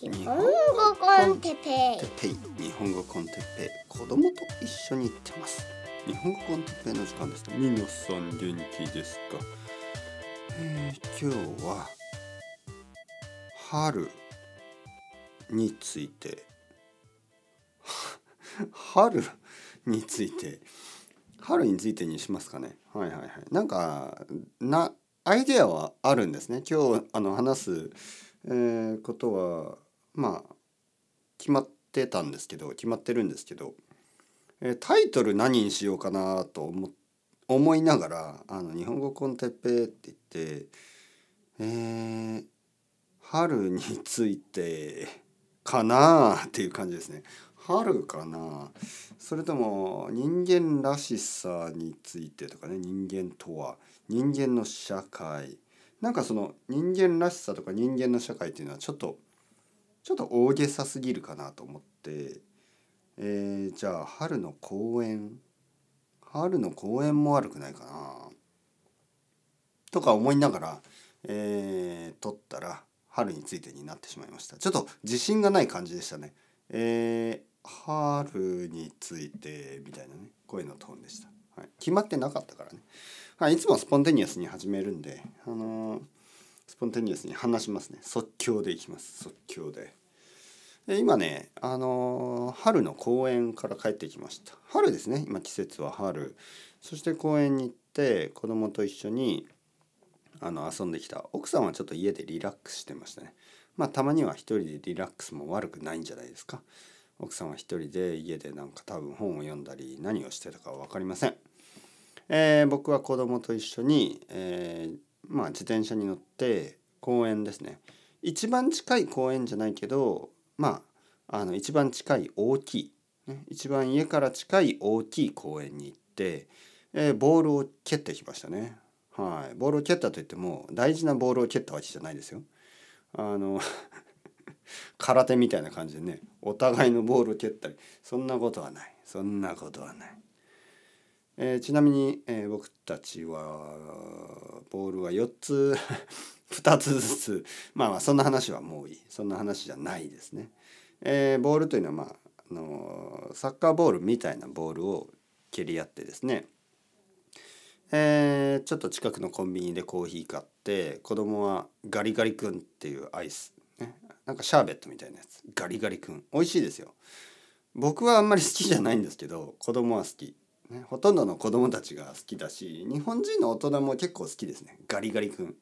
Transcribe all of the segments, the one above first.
日本語コンテペてっぺい日本語コンテペイ。子供と一緒に行ってます。日本語コンテペイの時間です皆さん元気ですか、えー、今日は春について。春について。春についてにしますかね？はいはいはい。なんかなアイデアはあるんですね。今日あの話す、えーことはまあ決まってたんですけど決まってるんですけど、えータイトル何にしようかなと思思いながら「あの日本語コンテッペ」って言ってえー春についてかなっていう感じですね。春かなそれとも人間らしさについてとかね人間とは人間の社会なんかその人間らしさとか人間の社会っていうのはちょっとちょっと大げさすぎるかなと思って、えーじゃあ春の公園春の公園も悪くないかなとか思いながら、えー撮ったら春についてになってしまいました。ちょっと自信がない感じでしたね。えー春についてみたいなね声のトーンでした、はい、決まってなかったからね、はい、いつもスポンテニアスに始めるんであのースポンテニアスに話しますね。即興でいきます。即興で。で今ねあのー春の公園から帰ってきました。春ですね。今季節は春。そして公園に行って子供と一緒にあの遊んできた。奥さんはちょっと家でリラックスしてましたね。まあたまには一人でリラックスも悪くないんじゃないですか。奥さんは一人で家でなんか多分本を読んだり何をしてたかは分かりません、えー僕は子供と一緒に、えーまあ自転車に乗って公園ですね。一番近い公園じゃないけどまああの一番近い大きい、ね、一番家から近い大きい公園に行って、えーボールを蹴ってきましたね。はい。ボールを蹴ったといっても大事なボールを蹴ったわけじゃないですよ。あの 空手みたいな感じでねお互いのボールを蹴ったり。そんなことはない。そんなことはない、えーちなみに、えー僕たちはボールは4つ 2つずつまあまあそんな話はもういい。そんな話じゃないですね、えーボールというのはまああのサッカーボールみたいなボールを蹴り合ってですね。えーちょっと近くのコンビニでコーヒー買って子供はガリガリ君っていうアイス、ね、なんかシャーベットみたいなやつ。ガリガリ君。美味しいですよ。僕はあんまり好きじゃないんですけど子供は好き、ね、ほとんどの子供たちが好きだし日本人の大人も結構好きですね。ガリガリ君、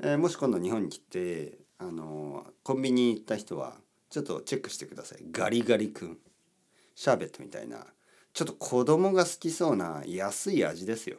えーもし今度日本に来てあのコンビニ行った人はちょっとチェックしてください。ガリガリ君。シャーベットみたいな。ちょっと子供が好きそうな安い味ですよ。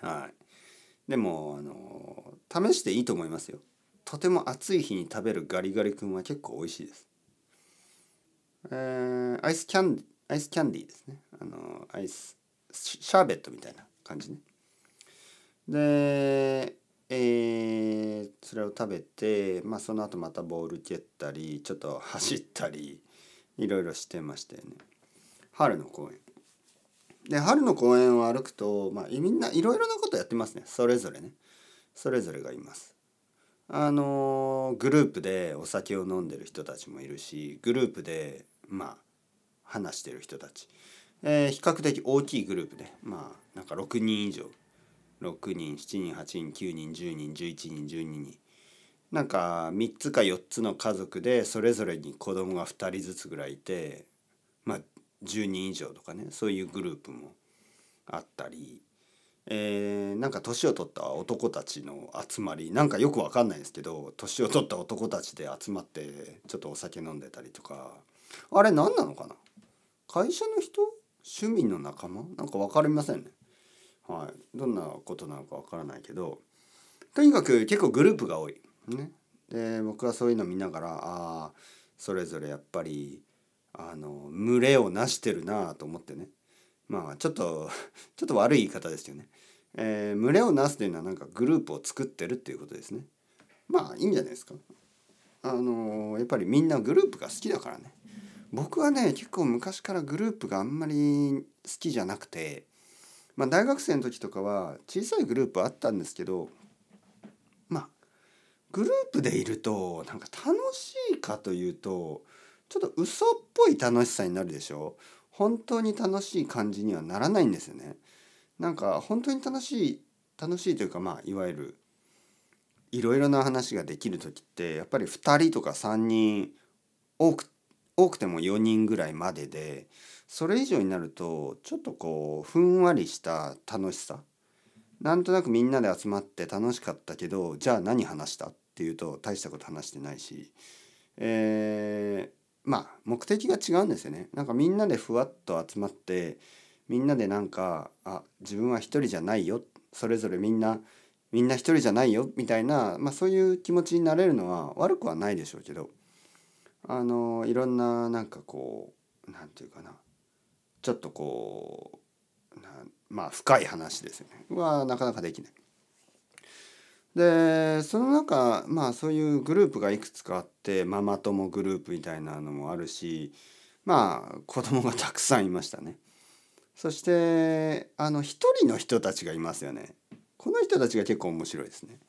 はい。でもあの試していいと思いますよ。とても暑い日に食べるガリガリ君は結構美味しいです。えーアイスキャンアイスキャンディーですね。あのアイスシャーベットみたいな感じね。でえーそれを食べて、まあ、その後またボール蹴ったりちょっと走ったりいろいろしてましたよね。春の公園で春の公園を歩くと、まあ、みんないろいろなことやってますね。それぞれね。それぞれがいます。あのグループでお酒を飲んでる人たちもいるしグループでまあ話してる人たち、えー比較的大きいグループでまあなんか6人以上。6人7人8人9人10人11人12人。なんか3つか4つの家族でそれぞれに子供が2人ずつぐらいいてまあ10人以上とかね。そういうグループもあったり、えーなんか年を取った男たちの集まりなんかよくわかんないんですけど年を取った男たちで集まってちょっとお酒飲んでたりとか。あれ何なのかな？会社の人？趣味の仲間？なんか分かりませんね。はい、どんなことなのかわからないけどとにかく結構グループが多い。ね、で僕はそういうの見ながらああそれぞれやっぱりあの群れをなしてるなと思ってねまあちょっと ちょっと悪い言い方ですよね。えー群れをなすというのはなんかグループを作ってるっていうことですね。まあいいんじゃないですか。あのやっぱりみんなグループが好きだからね。僕はね結構昔からグループがあんまり好きじゃなくて、まあ、大学生の時とかは小さいグループあったんですけどまあグループでいるとなんか楽しいかというとちょっと嘘っぽい楽しさになるでしょ？本当に楽しい感じにはならないんですよね。なんか本当に楽しい楽しいというかまあいわゆるいろいろな話ができる時ってやっぱり2人とか3人多く多くても4人ぐらいまででそれ以上になるとちょっとこうふんわりした楽しさ。なんとなくみんなで集まって楽しかったけどじゃあ何話した？っていうと大したこと話してないし、えー、まあ目的が違うんですよね。なんかみんなでふわっと集まってみんなでなんかあ自分は一人じゃないよ。それぞれみんなみんな一人じゃないよ。みたいな、まあ、そういう気持ちになれるのは悪くはないでしょうけど。あのいろんななんかこうなんていうかなちょっとこうまあ深い話ですよねはなかなかできない。でその中まあそういうグループがいくつかあってママ友グループみたいなのもあるしまあ子供がたくさんいましたね。そしてあの一人の人たちがいますよね。この人たちが結構面白いですね。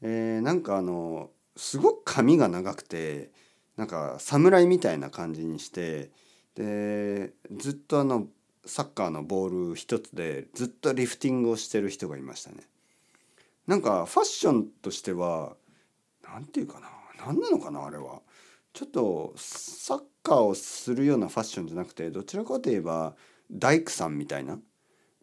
えー、なんかあのすごく髪が長くてなんか侍みたいな感じにしてでずっとあのサッカーのボール一つでずっとリフティングをしてる人がいましたね。なんかファッションとしては何て言うかな何なのかなあれは。ちょっとサッカーをするようなファッションじゃなくてどちらかといえば大工さんみたいな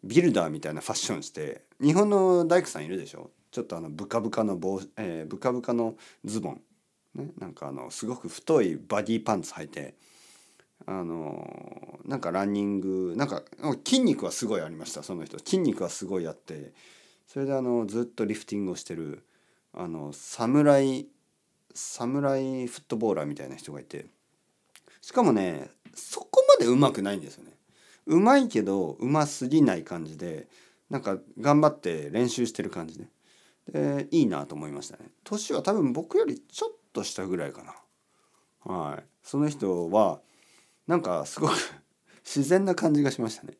ビルダーみたいなファッションして日本の大工さんいるでしょ？ちょっとあのブカブカの帽、えー、ブカブカのズボン、ね、なんかあのすごく太いバディパンツ履いてあのなんかランニングなんか筋肉はすごいありましたその人筋肉はすごいあってそれであのずっとリフティングをしてるあの侍侍フットボーラーみたいな人がいてしかもねそこまでうまくないんですよね。うまいけどうますぎない感じでなんか頑張って練習してる感じででいいなと思いましたね。年は多分僕よりちょっと下ぐらいかな。はい、その人はなんかすごく 自然な感じがしましたね。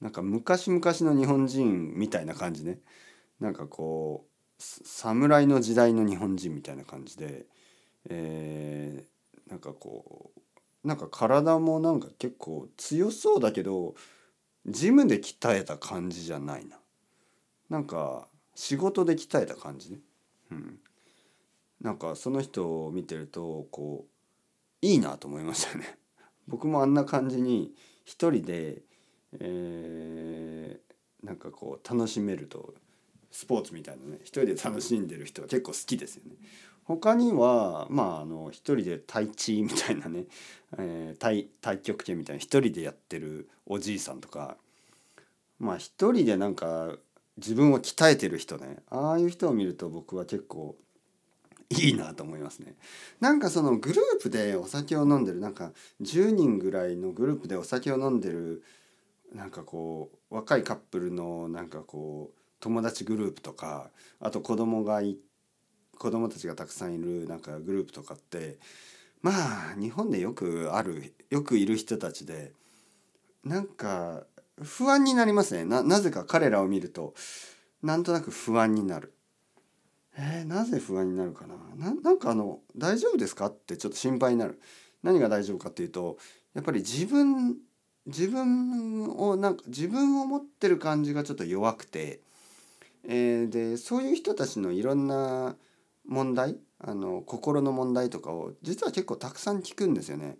なんか昔々の日本人みたいな感じね。なんかこう侍の時代の日本人みたいな感じで、えー、なんかこうなんか体もなんか結構強そうだけどジムで鍛えた感じじゃないな。なんか仕事で鍛えた感じね。うん。なんかその人を見てるとこういいなと思いましたね。僕もあんな感じに一人で、えー、なんかこう楽しめるとスポーツみたいなね一人で楽しんでる人は結構好きですよね。他にはまああの一人でタイチみたいなね、えー、太太極拳みたいな一人でやってるおじいさんとかまあ一人でなんか自分を鍛えてる人ねああいう人を見ると僕は結構いいなと思いますね。なんかそのグループでお酒を飲んでるなんか10人ぐらいのグループでお酒を飲んでるなんかこう若いカップルのなんかこう友達グループとかあと子供がい子供たちがたくさんいるなんかグループとかってまあ日本でよくあるよくいる人たちでなんか不安になりますねななぜか彼らを見るとなんとなく不安になる。えー、なぜ不安になるかな？ななんかあの「大丈夫ですか?」ってちょっと心配になる。何が大丈夫かっていうとやっぱり自分自分をなんか自分を持ってる感じがちょっと弱くてえー、でそういう人たちのいろんな問題あの心の問題とかを実は結構たくさん聞くんですよね。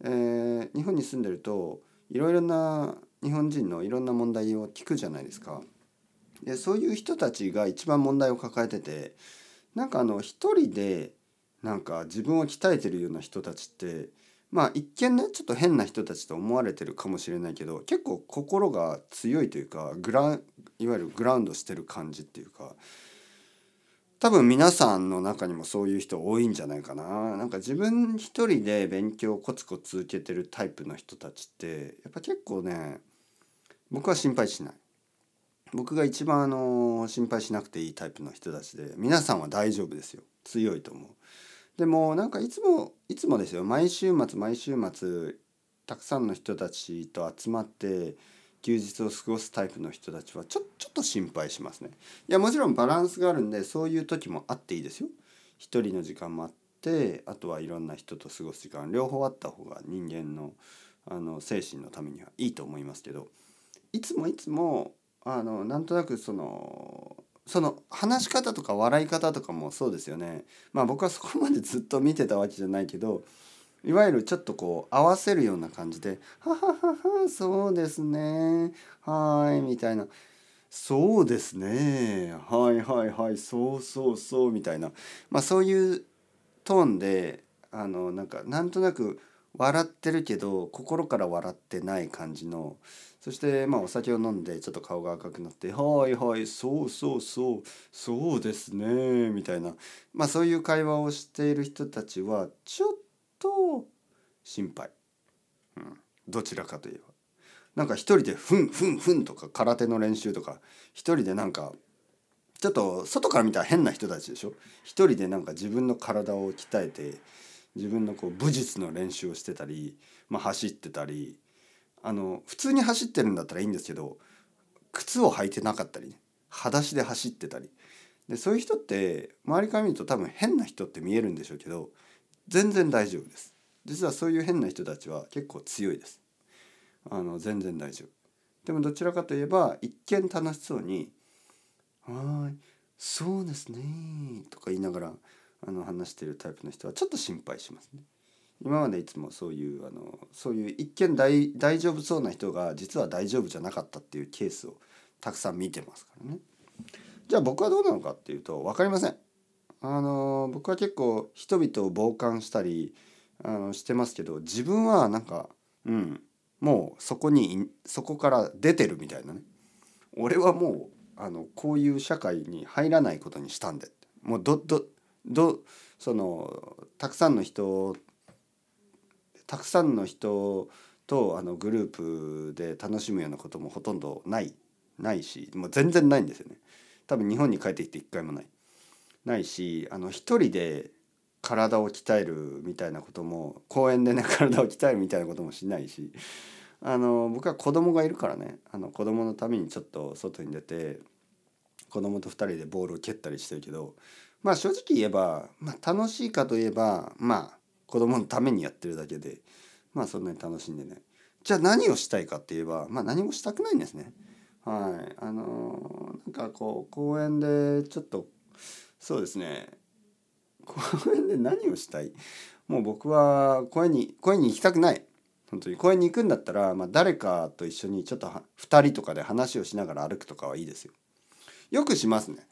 えー、日本に住んでるといろいろな日本人のいろんな問題を聞くじゃないですか。でそういう人たちが一番問題を抱えててなんかあの一人でなんか自分を鍛えてるような人たちってまあ一見ねちょっと変な人たちと思われてるかもしれないけど結構心が強いというかグラいわゆるグラウンドしてる感じっていうか多分皆さんの中にもそういう人多いんじゃないかな。なんか自分一人で勉強コツコツ続けてるタイプの人たちってやっぱ結構ね僕は心配しない。僕が一番あの心配しなくていいタイプの人たちで皆さんは大丈夫ですよ強いと思う。でもなんかいつもいつもですよ毎週末毎週末たくさんの人たちと集まって休日を過ごすタイプの人たちはちょちょっと心配しますね。いやもちろんバランスがあるんでそういう時もあっていいですよ。一人の時間もあってあとはいろんな人と過ごす時間両方あった方が人間のあの精神のためにはいいと思いますけどいつもいつもあのなんとなくそのその話し方とか笑い方とかもそうですよね。まあ僕はそこまで ずっと見てたわけじゃないけどいわゆるちょっとこう合わせるような感じで「ははははそうですねはい」みたいな「そうですねはいはいはいそうそうそう」みたいな。まあそういうトーンであのなんかなんとなく笑ってるけど心から笑ってない感じの。そしてまあお酒を飲んでちょっと顔が赤くなって「はいはいそうそうそうそうですね」みたいな。まあそういう会話をしている人たちはちょっと心配、うん、どちらかといえば。なんか一人でふんふんふんとか空手の練習とか一人でなんかちょっと外から見たら変な人たちでしょ？一人でなんか自分の体を鍛えて自分のこう武術の練習をしてたり、まあ、走ってたりあの普通に走ってるんだったらいいんですけど靴を履いてなかったりね裸足で走ってたり。でそういう人って周りから見ると多分変な人って見えるんでしょうけど全然大丈夫です。実はそういう変な人たちは結構強いです。あの全然大丈夫。でもどちらかといえば一見楽しそうに「はいそうですね」とか言いながらあの話しているタイプの人はちょっと心配しますね。今までいつもそういうあのそういう一見大大丈夫そうな人が実は大丈夫じゃなかったっていうケースをたくさん見てますからね。じゃあ僕はどうなのかっていうと分かりません。あの僕は結構人々を傍観したりあのしてますけど自分はなんかうんもうそこにそこから出てるみたいなね俺はもうあのこういう社会に入らないことにしたんでもうどどどそのたくさんの人たくさんの人とあのグループで楽しむようなこともほとんどないないしもう全然ないんですよね。多分日本に帰ってきて一回もない。ないしあの一人で体を鍛えるみたいなことも公園でね体を鍛えるみたいなこともしないしあの僕は子供がいるからね。あの子供のためにちょっと外に出て子供と2人でボールを蹴ったりしてるけどまあ正直言えば、まあ、楽しいかといえばまあ子供のためにやってるだけでまあそんなに楽しんでねじゃあ何をしたいかって言えばまあ何もしたくないんですね。はいあのー、なんかこう公園でちょっとそうですね公園で何をしたい？もう僕は公園に公園に行きたくない本当に公園に行くんだったら、まあ、誰かと一緒にちょっと2人とかで話をしながら歩くとかはいいですよ。よくしますね。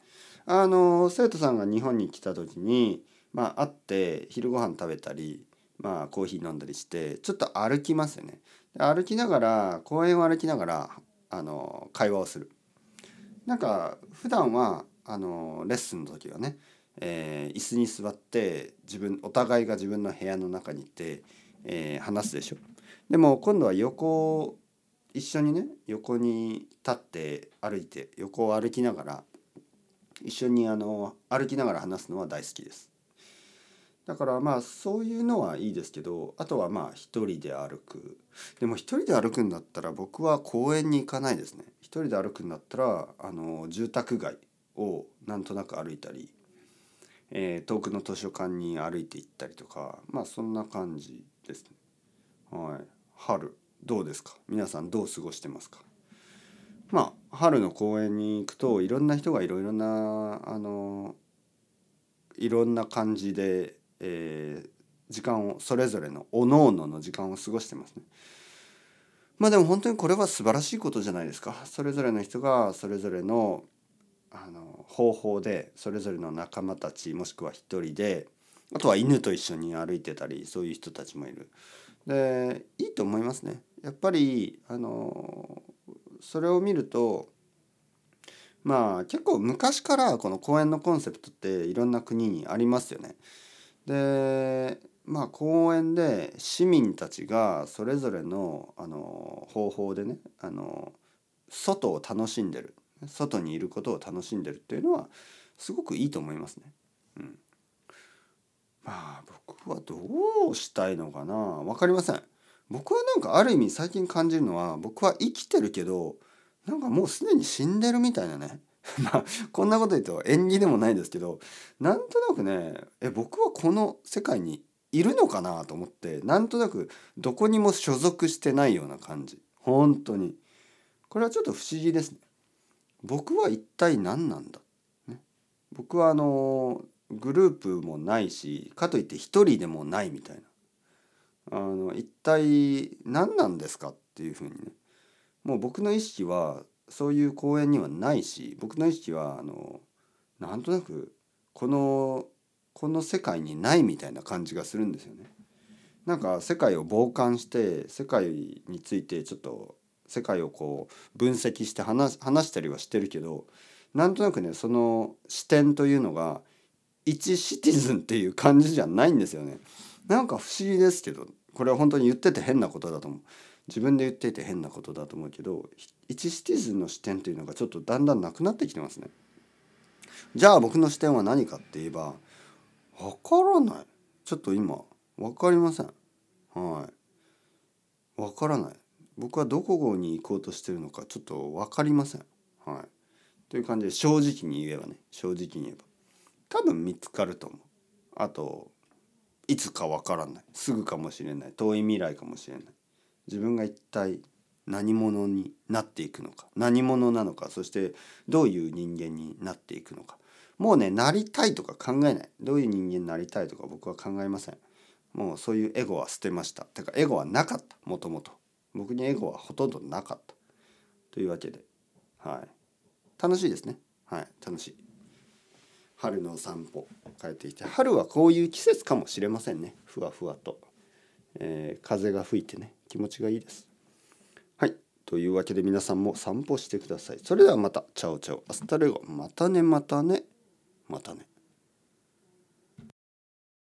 あの生徒さんが日本に来た時に、まあ、会って昼ご飯食べたり、まあ、コーヒー飲んだりしてちょっと歩きますよね。歩きながら公園を歩きながらあの会話をする。なんか普段はあのレッスンの時はね、えー、椅子に座って自分お互いが自分の部屋の中にいて、えー、話すでしょ。でも今度は横一緒にね横に立って歩いて横を歩きながら一緒にあの歩きながら話すのは大好きです。だからまあそういうのはいいですけどあとはまあ一人で歩く。でも一人で歩くんだったら僕は公園に行かないですね。一人で歩くんだったらあの住宅街をなんとなく歩いたり、えー、遠くの図書館に歩いて行ったりとかまあそんな感じですね。はい。春どうですか？皆さんどう過ごしてますか？まあ春の公園に行くといろんな人がいろいろなあのいろんな感じで、えー、時間をそれぞれのおのおのの時間を過ごしてますね。まあでも本当にこれは素晴らしいことじゃないですか。それぞれの人がそれぞれのあの方法でそれぞれの仲間たちもしくは一人であとは犬と一緒に歩いてたりそういう人たちもいる。でいいと思いますね。やっぱりあのそれを見るとまあ結構昔からこの公園のコンセプトっていろんな国にありますよね。でまあ公園で市民たちがそれぞれのあの方法でねあの外を楽しんでる外にいることを楽しんでるっていうのはすごくいいと思いますね。うん、まあ僕はどうしたいのかな？分かりません。僕はなんかある意味最近感じるのは僕は生きてるけどなんかもうすでに死んでるみたいなね。まあこんなこと言うと縁起でもないですけどなんとなくねえ僕はこの世界にいるのかなと思ってなんとなくどこにも所属してないような感じ。本当に。これはちょっと不思議ですね。僕は一体何なんだ、ね、僕はあのグループもないしかといって一人でもないみたいな。あの一体何なんですかっていうふうにねもう僕の意識はそういう公演にはないし僕の意識はあのなんとなくこのこの世界にないみたいな感じがするんですよね。なんか世界を傍観して世界についてちょっと世界をこう分析して話話したりはしてるけどなんとなくねその視点というのが一シティズンっていう感じじゃないんですよね。なんか不思議ですけどこれは本当に言ってて変なことだと思う。自分で言っていて変なことだと思うけど一シティズンの視点というのがちょっとだんだんなくなってきてますね。じゃあ僕の視点は何かって言えばわからない。ちょっと今、わかりません。はい。わからない。僕はどこに行こうとしてるのかちょっとわかりません。はい。という感じで正直に言えばね、正直に言えば。多分見つかると思う。あと、いつかわからない。すぐかもしれない。遠い未来かもしれない。自分が一体何者になっていくのか。何者なのか。そしてどういう人間になっていくのか。もうねなりたいとか考えないどういう人間になりたいとか僕は考えませんもうそういうエゴは捨てましたてかエゴはなかったもともと僕にエゴはほとんどなかったというわけではい楽しいですねはい楽しい春の散歩帰ってきて春はこういう季節かもしれませんね。ふわふわと、えー、風が吹いてね気持ちがいいです。はい。というわけで皆さんも散歩してください。それではまた。 ciao ciao。 hasta luego。またねまたね。またね。